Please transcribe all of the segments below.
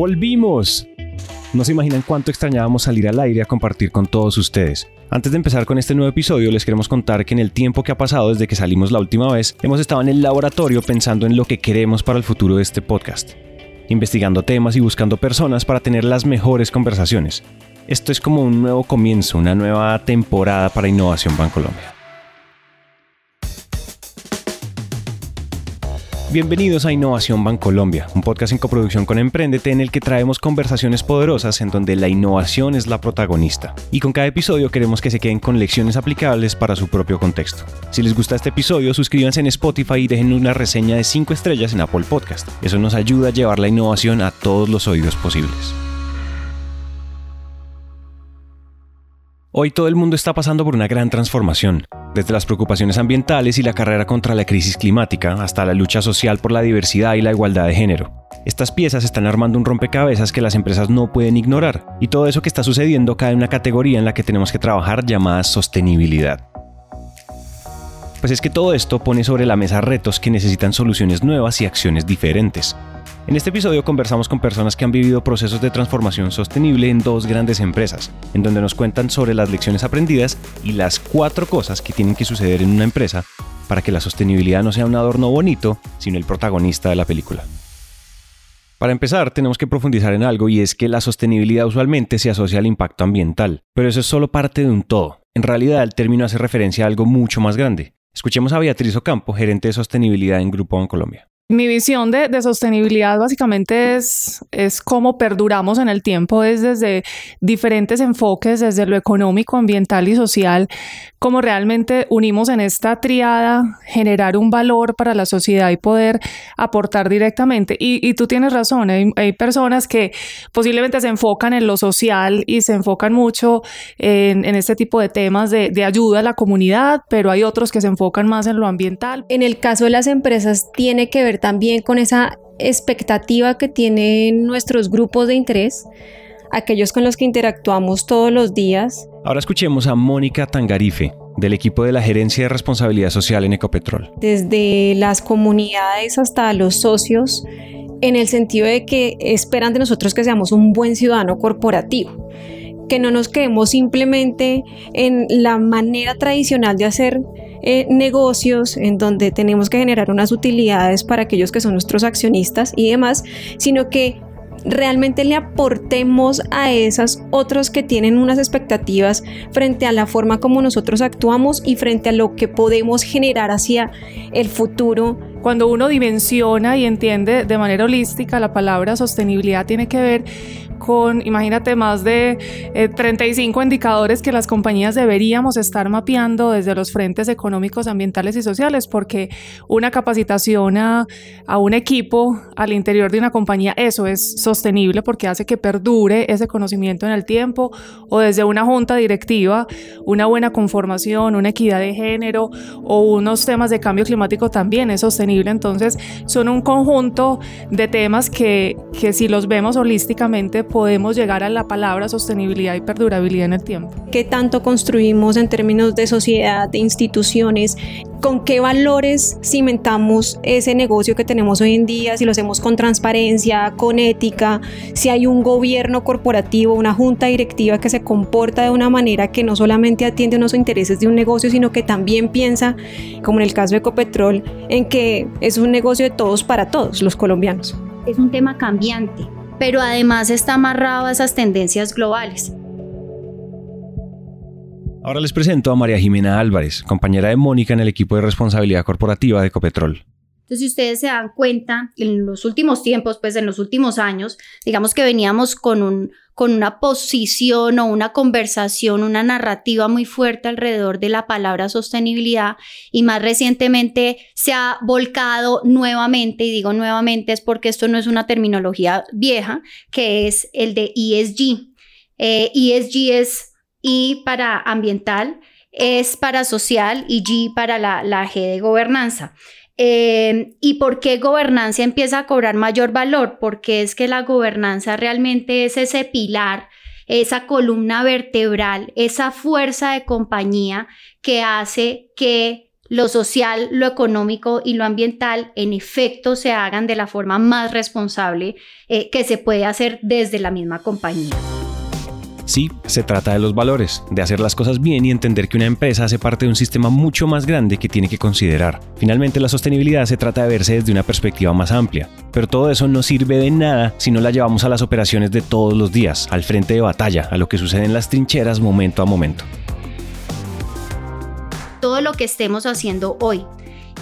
¡Volvimos! No se imaginan cuánto extrañábamos salir al aire a compartir con todos ustedes. Antes de empezar con este nuevo episodio, les queremos contar que en el tiempo que ha pasado desde que salimos la última vez, hemos estado en el laboratorio pensando en lo que queremos para el futuro de este podcast, investigando temas y buscando personas para tener las mejores conversaciones. Esto es como un nuevo comienzo, una nueva temporada para Innovación Bancolombia. Bienvenidos a Innovación Bancolombia, un podcast en coproducción con Emprendete en el que traemos conversaciones poderosas en donde la innovación es la protagonista. Y con cada episodio queremos que se queden con lecciones aplicables para su propio contexto. Si les gusta este episodio, suscríbanse en Spotify y dejen una reseña de 5 estrellas en Apple Podcast. Eso nos ayuda a llevar la innovación a todos los oídos posibles. Hoy todo el mundo está pasando por una gran transformación, desde las preocupaciones ambientales y la carrera contra la crisis climática hasta la lucha social por la diversidad y la igualdad de género. Estas piezas están armando un rompecabezas que las empresas no pueden ignorar, y todo eso que está sucediendo cae en una categoría en la que tenemos que trabajar llamada sostenibilidad. Pues es que todo esto pone sobre la mesa retos que necesitan soluciones nuevas y acciones diferentes, en este episodio conversamos con personas que han vivido procesos de transformación sostenible en dos grandes empresas, en donde nos cuentan sobre las lecciones aprendidas y las cuatro cosas que tienen que suceder en una empresa para que la sostenibilidad no sea un adorno bonito, sino el protagonista de la película. Para empezar, tenemos que profundizar en algo y es que la sostenibilidad usualmente se asocia al impacto ambiental, pero eso es solo parte de un todo. En realidad, el término hace referencia a algo mucho más grande. Escuchemos a Beatriz Ocampo, gerente de sostenibilidad en Grupo Colombia. Mi visión de, sostenibilidad básicamente es, es cómo perduramos en el tiempo, es desde diferentes enfoques, desde lo económico, ambiental y social, cómo realmente unimos en esta triada generar un valor para la sociedad y poder aportar directamente. Y, tú tienes razón, hay, personas que posiblemente se enfocan en lo social y se enfocan mucho en, en este tipo de temas de, de ayuda a la comunidad, pero hay otros que se enfocan más en lo ambiental. En el caso de las empresas, tiene que ver también con esa expectativa que tienen nuestros grupos de interés, aquellos con los que interactuamos todos los días. Ahora escuchemos a Mónica Tangarife, del equipo de la Gerencia de Responsabilidad Social en Ecopetrol. Desde las comunidades hasta los socios, en el sentido de que esperan de nosotros que seamos un buen ciudadano corporativo, que no nos quedemos simplemente en la manera tradicional de hacer eh, negocios en donde tenemos que generar unas utilidades para aquellos que son nuestros accionistas y demás, sino que realmente le aportemos a esas otros que tienen unas expectativas frente a la forma como nosotros actuamos y frente a lo que podemos generar hacia el futuro. Cuando uno dimensiona y entiende de manera holística la palabra sostenibilidad tiene que ver con, imagínate, más de 35 eh, indicadores que las compañías deberíamos estar mapeando desde los frentes económicos, ambientales y sociales, porque una capacitación a, a un equipo al interior de una compañía, eso es sostenible porque hace que perdure ese conocimiento en el tiempo, o desde una junta directiva, una buena conformación, una equidad de género o unos temas de cambio climático también es sostenible. Entonces, son un conjunto de temas que, que si los vemos holísticamente, podemos llegar a la palabra sostenibilidad y perdurabilidad en el tiempo. ¿Qué tanto construimos en términos de sociedad, de instituciones? ¿Con qué valores cimentamos ese negocio que tenemos hoy en día? Si lo hacemos con transparencia, con ética, si hay un gobierno corporativo, una junta directiva que se comporta de una manera que no solamente atiende unos intereses de un negocio, sino que también piensa, como en el caso de Ecopetrol, en que es un negocio de todos para todos los colombianos. Es un tema cambiante pero además está amarrado a esas tendencias globales. Ahora les presento a María Jimena Álvarez, compañera de Mónica en el equipo de responsabilidad corporativa de Ecopetrol. Entonces, si ustedes se dan cuenta, en los últimos tiempos, pues en los últimos años, digamos que veníamos con, un, con una posición o una conversación, una narrativa muy fuerte alrededor de la palabra sostenibilidad y más recientemente se ha volcado nuevamente, y digo nuevamente es porque esto no es una terminología vieja, que es el de ESG. ESG eh, e es I para ambiental, es para social y G para la, la G de gobernanza. Eh, ¿Y por qué gobernanza empieza a cobrar mayor valor? Porque es que la gobernanza realmente es ese pilar, esa columna vertebral, esa fuerza de compañía que hace que lo social, lo económico y lo ambiental en efecto se hagan de la forma más responsable eh, que se puede hacer desde la misma compañía. Sí, se trata de los valores, de hacer las cosas bien y entender que una empresa hace parte de un sistema mucho más grande que tiene que considerar. Finalmente, la sostenibilidad se trata de verse desde una perspectiva más amplia, pero todo eso no sirve de nada si no la llevamos a las operaciones de todos los días, al frente de batalla, a lo que sucede en las trincheras momento a momento. Todo lo que estemos haciendo hoy,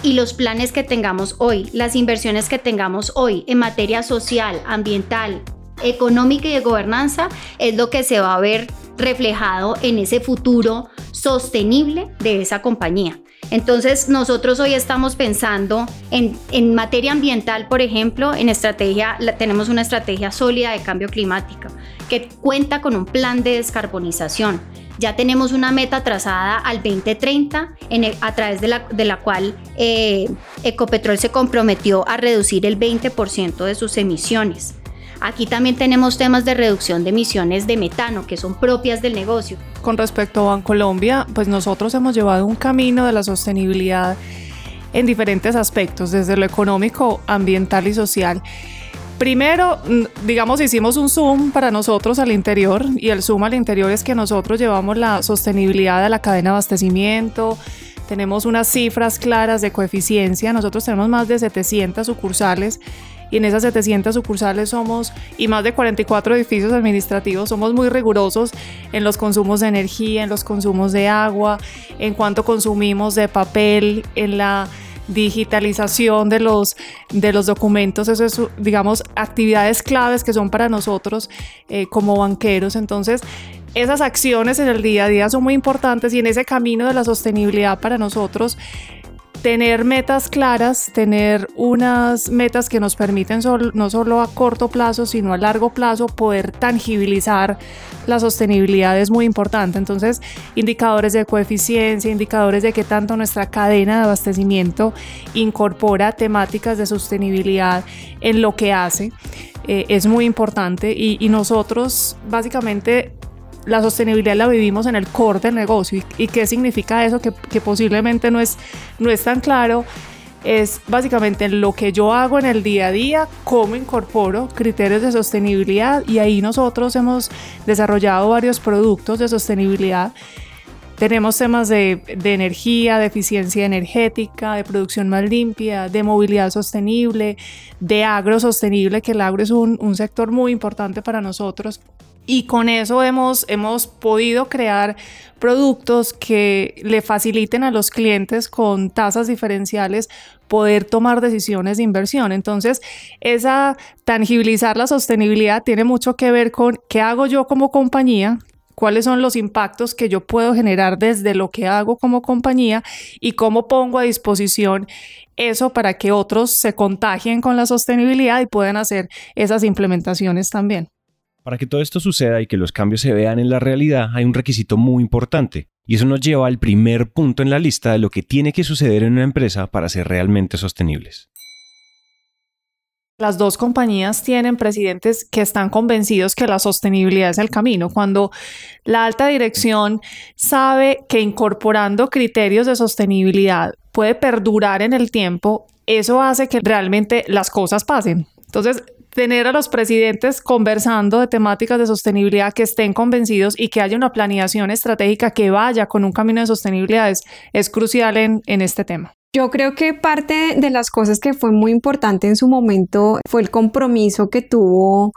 y los planes que tengamos hoy, las inversiones que tengamos hoy en materia social, ambiental, económica y de gobernanza es lo que se va a ver reflejado en ese futuro sostenible de esa compañía. Entonces, nosotros hoy estamos pensando en, en materia ambiental, por ejemplo, en estrategia, tenemos una estrategia sólida de cambio climático que cuenta con un plan de descarbonización. Ya tenemos una meta trazada al 2030 en a través de la, de la cual eh, Ecopetrol se comprometió a reducir el 20% de sus emisiones. Aquí también tenemos temas de reducción de emisiones de metano que son propias del negocio. Con respecto a Bancolombia, pues nosotros hemos llevado un camino de la sostenibilidad en diferentes aspectos, desde lo económico, ambiental y social. Primero, digamos, hicimos un zoom para nosotros al interior y el zoom al interior es que nosotros llevamos la sostenibilidad de la cadena de abastecimiento, tenemos unas cifras claras de coeficiencia, nosotros tenemos más de 700 sucursales y en esas 700 sucursales somos, y más de 44 edificios administrativos, somos muy rigurosos en los consumos de energía, en los consumos de agua, en cuanto consumimos de papel, en la digitalización de los, de los documentos, eso es, digamos, actividades claves que son para nosotros eh, como banqueros. Entonces, esas acciones en el día a día son muy importantes y en ese camino de la sostenibilidad para nosotros tener metas claras, tener unas metas que nos permiten no solo a corto plazo, sino a largo plazo poder tangibilizar la sostenibilidad es muy importante. Entonces, indicadores de coeficiencia, indicadores de qué tanto nuestra cadena de abastecimiento incorpora temáticas de sostenibilidad en lo que hace, eh, es muy importante y, y nosotros básicamente la sostenibilidad la vivimos en el core del negocio. ¿Y, qué significa eso? Que, posiblemente no es, no es tan claro. Es básicamente lo que yo hago en el día a día, cómo incorporo criterios de sostenibilidad y ahí nosotros hemos desarrollado varios productos de sostenibilidad. Tenemos temas de, energía, de eficiencia energética, de producción más limpia, de movilidad sostenible, de agro sostenible, que el agro es un, un sector muy importante para nosotros y con eso hemos, hemos podido crear productos que le faciliten a los clientes con tasas diferenciales poder tomar decisiones de inversión. Entonces, esa tangibilizar la sostenibilidad tiene mucho que ver con qué hago yo como compañía, cuáles son los impactos que yo puedo generar desde lo que hago como compañía y cómo pongo a disposición eso para que otros se contagien con la sostenibilidad y puedan hacer esas implementaciones también. Para que todo esto suceda y que los cambios se vean en la realidad, hay un requisito muy importante, y eso nos lleva al primer punto en la lista de lo que tiene que suceder en una empresa para ser realmente sostenibles. Las dos compañías tienen presidentes que están convencidos que la sostenibilidad es el camino. Cuando la alta dirección sabe que incorporando criterios de sostenibilidad puede perdurar en el tiempo, eso hace que realmente las cosas pasen. Entonces, tener a los presidentes conversando de temáticas de sostenibilidad que estén convencidos y que haya una planeación estratégica que vaya con un camino de sostenibilidad es, crucial en, en este tema. Yo creo que parte de las cosas que fue muy importante en su momento fue el compromiso que tuvo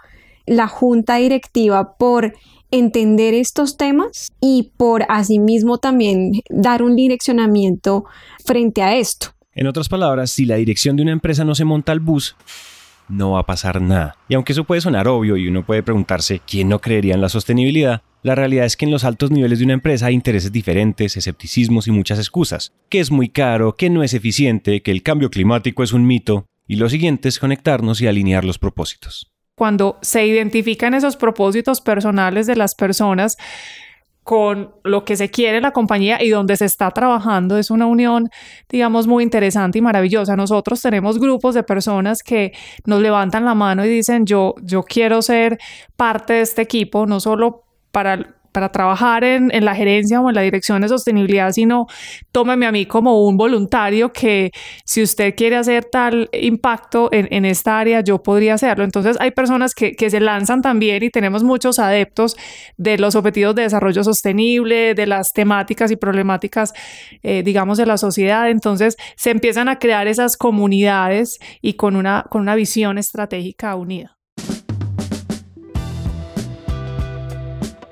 la junta directiva por entender estos temas y por asimismo también dar un direccionamiento frente a esto. En otras palabras, si la dirección de una empresa no se monta al bus, no va a pasar nada. Y aunque eso puede sonar obvio y uno puede preguntarse quién no creería en la sostenibilidad, la realidad es que en los altos niveles de una empresa hay intereses diferentes, escepticismos y muchas excusas, que es muy caro, que no es eficiente, que el cambio climático es un mito, y lo siguiente es conectarnos y alinear los propósitos. Cuando se identifican esos propósitos personales de las personas, con lo que se quiere la compañía y donde se está trabajando. Es una unión, digamos, muy interesante y maravillosa. Nosotros tenemos grupos de personas que nos levantan la mano y dicen, yo, yo quiero ser parte de este equipo, no solo para para trabajar en, en, la gerencia o en la dirección de sostenibilidad, sino tómeme a mí como un voluntario que si usted quiere hacer tal impacto en, en esta área, yo podría hacerlo. Entonces hay personas que, que, se lanzan también y tenemos muchos adeptos de los objetivos de desarrollo sostenible, de las temáticas y problemáticas, eh, digamos, de la sociedad. Entonces se empiezan a crear esas comunidades y con una, con una visión estratégica unida.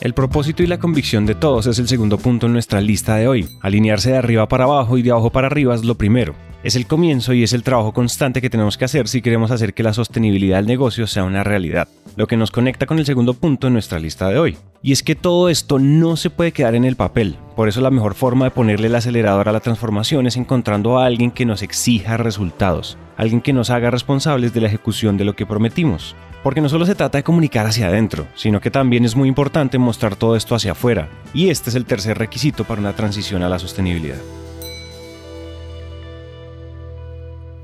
El propósito y la convicción de todos es el segundo punto en nuestra lista de hoy. Alinearse de arriba para abajo y de abajo para arriba es lo primero. Es el comienzo y es el trabajo constante que tenemos que hacer si queremos hacer que la sostenibilidad del negocio sea una realidad, lo que nos conecta con el segundo punto en nuestra lista de hoy. Y es que todo esto no se puede quedar en el papel, por eso la mejor forma de ponerle el acelerador a la transformación es encontrando a alguien que nos exija resultados, alguien que nos haga responsables de la ejecución de lo que prometimos. Porque no solo se trata de comunicar hacia adentro, sino que también es muy importante mostrar todo esto hacia afuera, y este es el tercer requisito para una transición a la sostenibilidad.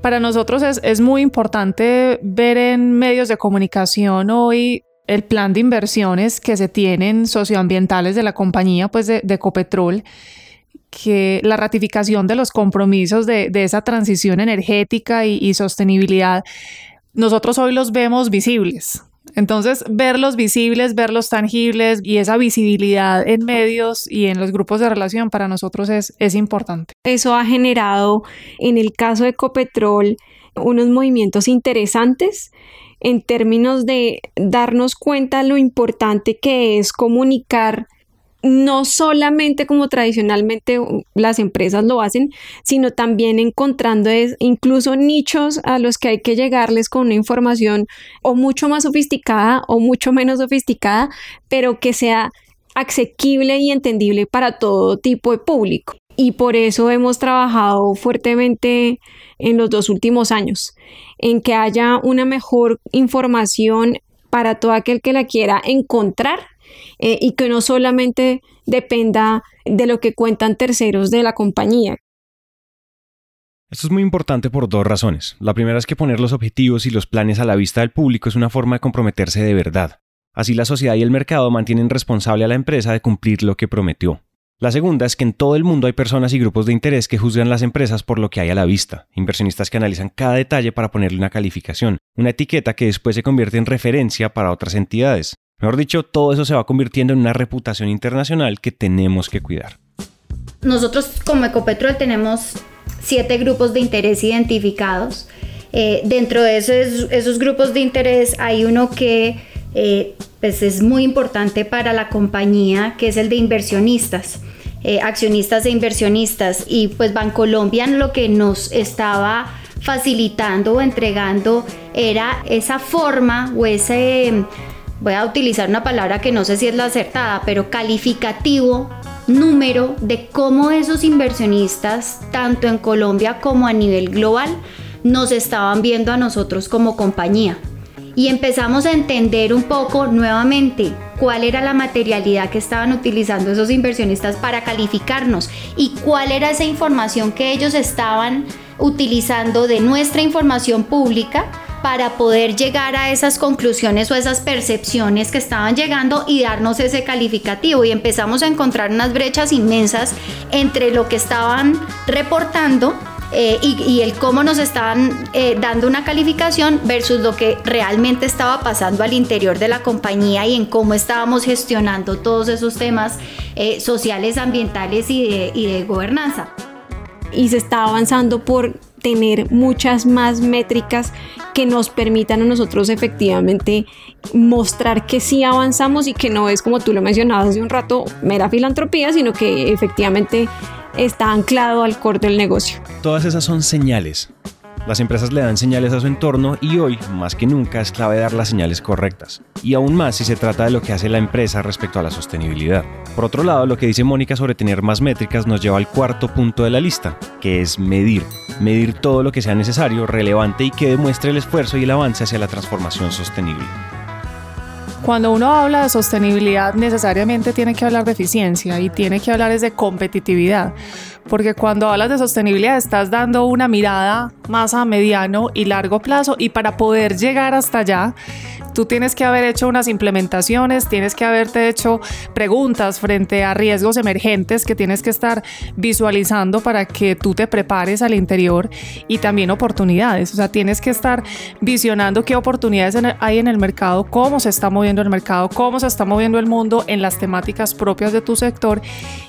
Para nosotros es, muy importante ver en medios de comunicación hoy el plan de inversiones que se tienen socioambientales de la compañía, pues de, de Copetrol, que la ratificación de los compromisos de, de esa transición energética y, y, sostenibilidad, nosotros hoy los vemos visibles. Entonces, verlos visibles, verlos tangibles y esa visibilidad en medios y en los grupos de relación para nosotros es, es importante. Eso ha generado, en el caso de Copetrol, unos movimientos interesantes en términos de darnos cuenta lo importante que es comunicar no solamente como tradicionalmente las empresas lo hacen, sino también encontrando incluso nichos a los que hay que llegarles con una información o mucho más sofisticada o mucho menos sofisticada, pero que sea asequible y entendible para todo tipo de público. Y por eso hemos trabajado fuertemente en los dos últimos años, en que haya una mejor información para todo aquel que la quiera encontrar eh, y que no solamente dependa de lo que cuentan terceros de la compañía. Esto es muy importante por dos razones. La primera es que poner los objetivos y los planes a la vista del público es una forma de comprometerse de verdad. Así la sociedad y el mercado mantienen responsable a la empresa de cumplir lo que prometió. La segunda es que en todo el mundo hay personas y grupos de interés que juzgan las empresas por lo que hay a la vista, inversionistas que analizan cada detalle para ponerle una calificación, una etiqueta que después se convierte en referencia para otras entidades. Mejor dicho, todo eso se va convirtiendo en una reputación internacional que tenemos que cuidar. Nosotros como Ecopetrol tenemos siete grupos de interés identificados. Eh, dentro de esos, esos grupos de interés hay uno que eh, pues es muy importante para la compañía, que es el de inversionistas. Eh, accionistas e inversionistas y pues Bancolombia lo que nos estaba facilitando o entregando era esa forma o ese, voy a utilizar una palabra que no sé si es la acertada, pero calificativo número de cómo esos inversionistas, tanto en Colombia como a nivel global, nos estaban viendo a nosotros como compañía. Y empezamos a entender un poco nuevamente cuál era la materialidad que estaban utilizando esos inversionistas para calificarnos y cuál era esa información que ellos estaban utilizando de nuestra información pública para poder llegar a esas conclusiones o esas percepciones que estaban llegando y darnos ese calificativo. Y empezamos a encontrar unas brechas inmensas entre lo que estaban reportando eh, y, el cómo nos estaban eh, dando una calificación versus lo que realmente estaba pasando al interior de la compañía y en cómo estábamos gestionando todos esos temas eh, sociales, ambientales y de, y de gobernanza. Y se está avanzando por tener muchas más métricas que nos permitan a nosotros efectivamente mostrar que sí avanzamos y que no es como tú lo mencionabas hace un rato, mera filantropía, sino que efectivamente está anclado al core del negocio. Todas esas son señales. Las empresas le dan señales a su entorno y hoy, más que nunca, es clave dar las señales correctas. Y aún más si se trata de lo que hace la empresa respecto a la sostenibilidad. Por otro lado, lo que dice Mónica sobre tener más métricas nos lleva al cuarto punto de la lista, que es medir. Medir todo lo que sea necesario, relevante y que demuestre el esfuerzo y el avance hacia la transformación sostenible. Cuando uno habla de sostenibilidad, necesariamente tiene que hablar de eficiencia y tiene que hablar de competitividad, porque cuando hablas de sostenibilidad estás dando una mirada más a mediano y largo plazo y para poder llegar hasta allá Tú tienes que haber hecho unas implementaciones, tienes que haberte hecho preguntas frente a riesgos emergentes que tienes que estar visualizando para que tú te prepares al interior y también oportunidades. O sea, tienes que estar visionando qué oportunidades hay en el mercado, cómo se está moviendo el mercado, cómo se está moviendo el mundo en las temáticas propias de tu sector.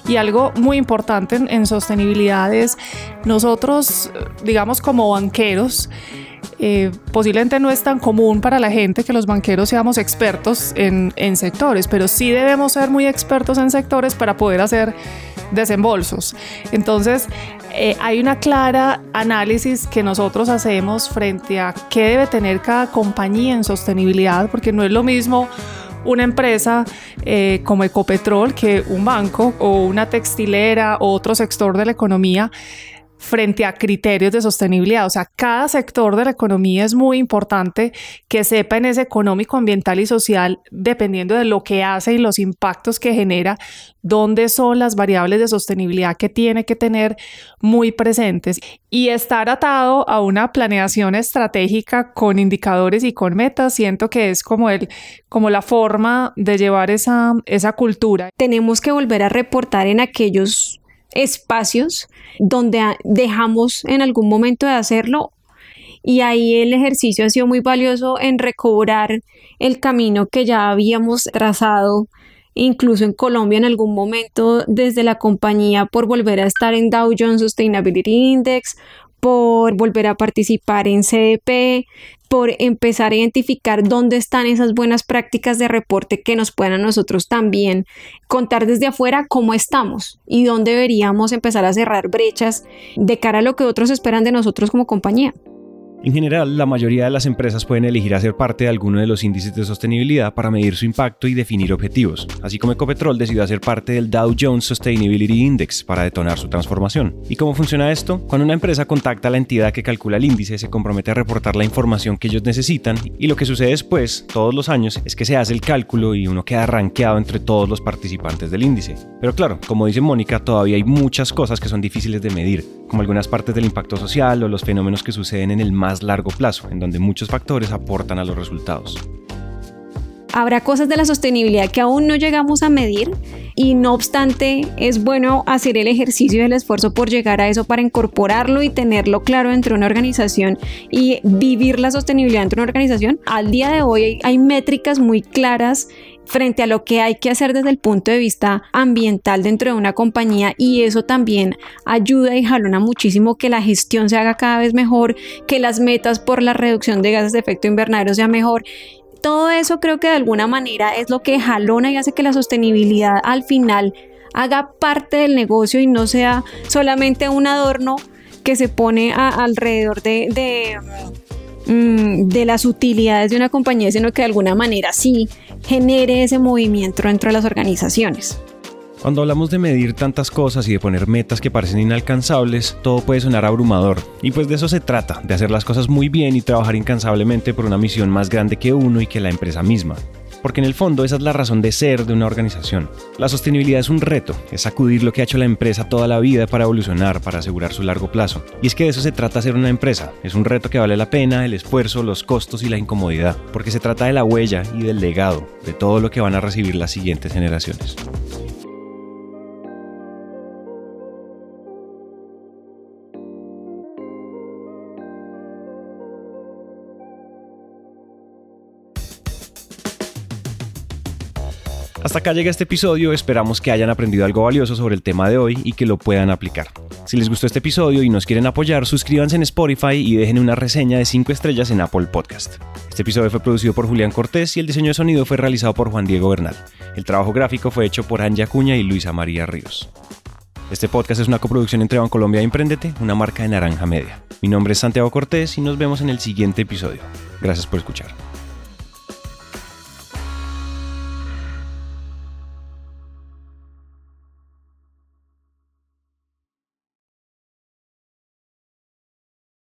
Y algo muy importante en, en sostenibilidad es nosotros, digamos como banqueros, eh, posiblemente no es tan común para la gente que los banqueros seamos expertos en, sectores, pero sí debemos ser muy expertos en sectores para poder hacer desembolsos. Entonces, eh, hay una clara análisis que nosotros hacemos frente a qué debe tener cada compañía en sostenibilidad, porque no es lo mismo una empresa eh, como Ecopetrol que un banco o una textilera o otro sector de la economía frente a criterios de sostenibilidad. O sea, cada sector de la economía es muy importante que sepa en ese económico, ambiental y social, dependiendo de lo que hace y los impactos que genera, dónde son las variables de sostenibilidad que tiene que tener muy presentes y estar atado a una planeación estratégica con indicadores y con metas, siento que es como el como la forma de llevar esa esa cultura. Tenemos que volver a reportar en aquellos espacios donde dejamos en algún momento de hacerlo y ahí el ejercicio ha sido muy valioso en recobrar el camino que ya habíamos trazado incluso en Colombia en algún momento desde la compañía por volver a estar en Dow Jones Sustainability Index, por volver a participar en CDP, por empezar a identificar dónde están esas buenas prácticas de reporte que nos puedan a nosotros también contar desde afuera cómo estamos y dónde deberíamos empezar a cerrar brechas de cara a lo que otros esperan de nosotros como compañía. En general, la mayoría de las empresas pueden elegir hacer parte de alguno de los índices de sostenibilidad para medir su impacto y definir objetivos, así como Ecopetrol decidió hacer parte del Dow Jones Sustainability Index para detonar su transformación. ¿Y cómo funciona esto? Cuando una empresa contacta a la entidad que calcula el índice, se compromete a reportar la información que ellos necesitan y lo que sucede después, todos los años, es que se hace el cálculo y uno queda rankeado entre todos los participantes del índice. Pero claro, como dice Mónica, todavía hay muchas cosas que son difíciles de medir, como algunas partes del impacto social o los fenómenos que suceden en el más largo plazo, en donde muchos factores aportan a los resultados. Habrá cosas de la sostenibilidad que aún no llegamos a medir y no obstante es bueno hacer el ejercicio y el esfuerzo por llegar a eso para incorporarlo y tenerlo claro entre una organización y vivir la sostenibilidad entre una organización. Al día de hoy hay métricas muy claras frente a lo que hay que hacer desde el punto de vista ambiental dentro de una compañía y eso también ayuda y jalona muchísimo que la gestión se haga cada vez mejor, que las metas por la reducción de gases de efecto invernadero sea mejor. Todo eso creo que de alguna manera es lo que jalona y hace que la sostenibilidad al final haga parte del negocio y no sea solamente un adorno que se pone alrededor de, de Mm, de las utilidades de una compañía, sino que de alguna manera sí genere ese movimiento dentro de las organizaciones. Cuando hablamos de medir tantas cosas y de poner metas que parecen inalcanzables, todo puede sonar abrumador. Y pues de eso se trata, de hacer las cosas muy bien y trabajar incansablemente por una misión más grande que uno y que la empresa misma porque en el fondo esa es la razón de ser de una organización. La sostenibilidad es un reto, es sacudir lo que ha hecho la empresa toda la vida para evolucionar, para asegurar su largo plazo. Y es que de eso se trata ser una empresa, es un reto que vale la pena, el esfuerzo, los costos y la incomodidad, porque se trata de la huella y del legado, de todo lo que van a recibir las siguientes generaciones. Hasta acá llega este episodio, esperamos que hayan aprendido algo valioso sobre el tema de hoy y que lo puedan aplicar. Si les gustó este episodio y nos quieren apoyar, suscríbanse en Spotify y dejen una reseña de 5 estrellas en Apple Podcast. Este episodio fue producido por Julián Cortés y el diseño de sonido fue realizado por Juan Diego Bernal. El trabajo gráfico fue hecho por Anja Cuña y Luisa María Ríos. Este podcast es una coproducción entre Bancolombia e Emprendete, una marca de Naranja Media. Mi nombre es Santiago Cortés y nos vemos en el siguiente episodio. Gracias por escuchar.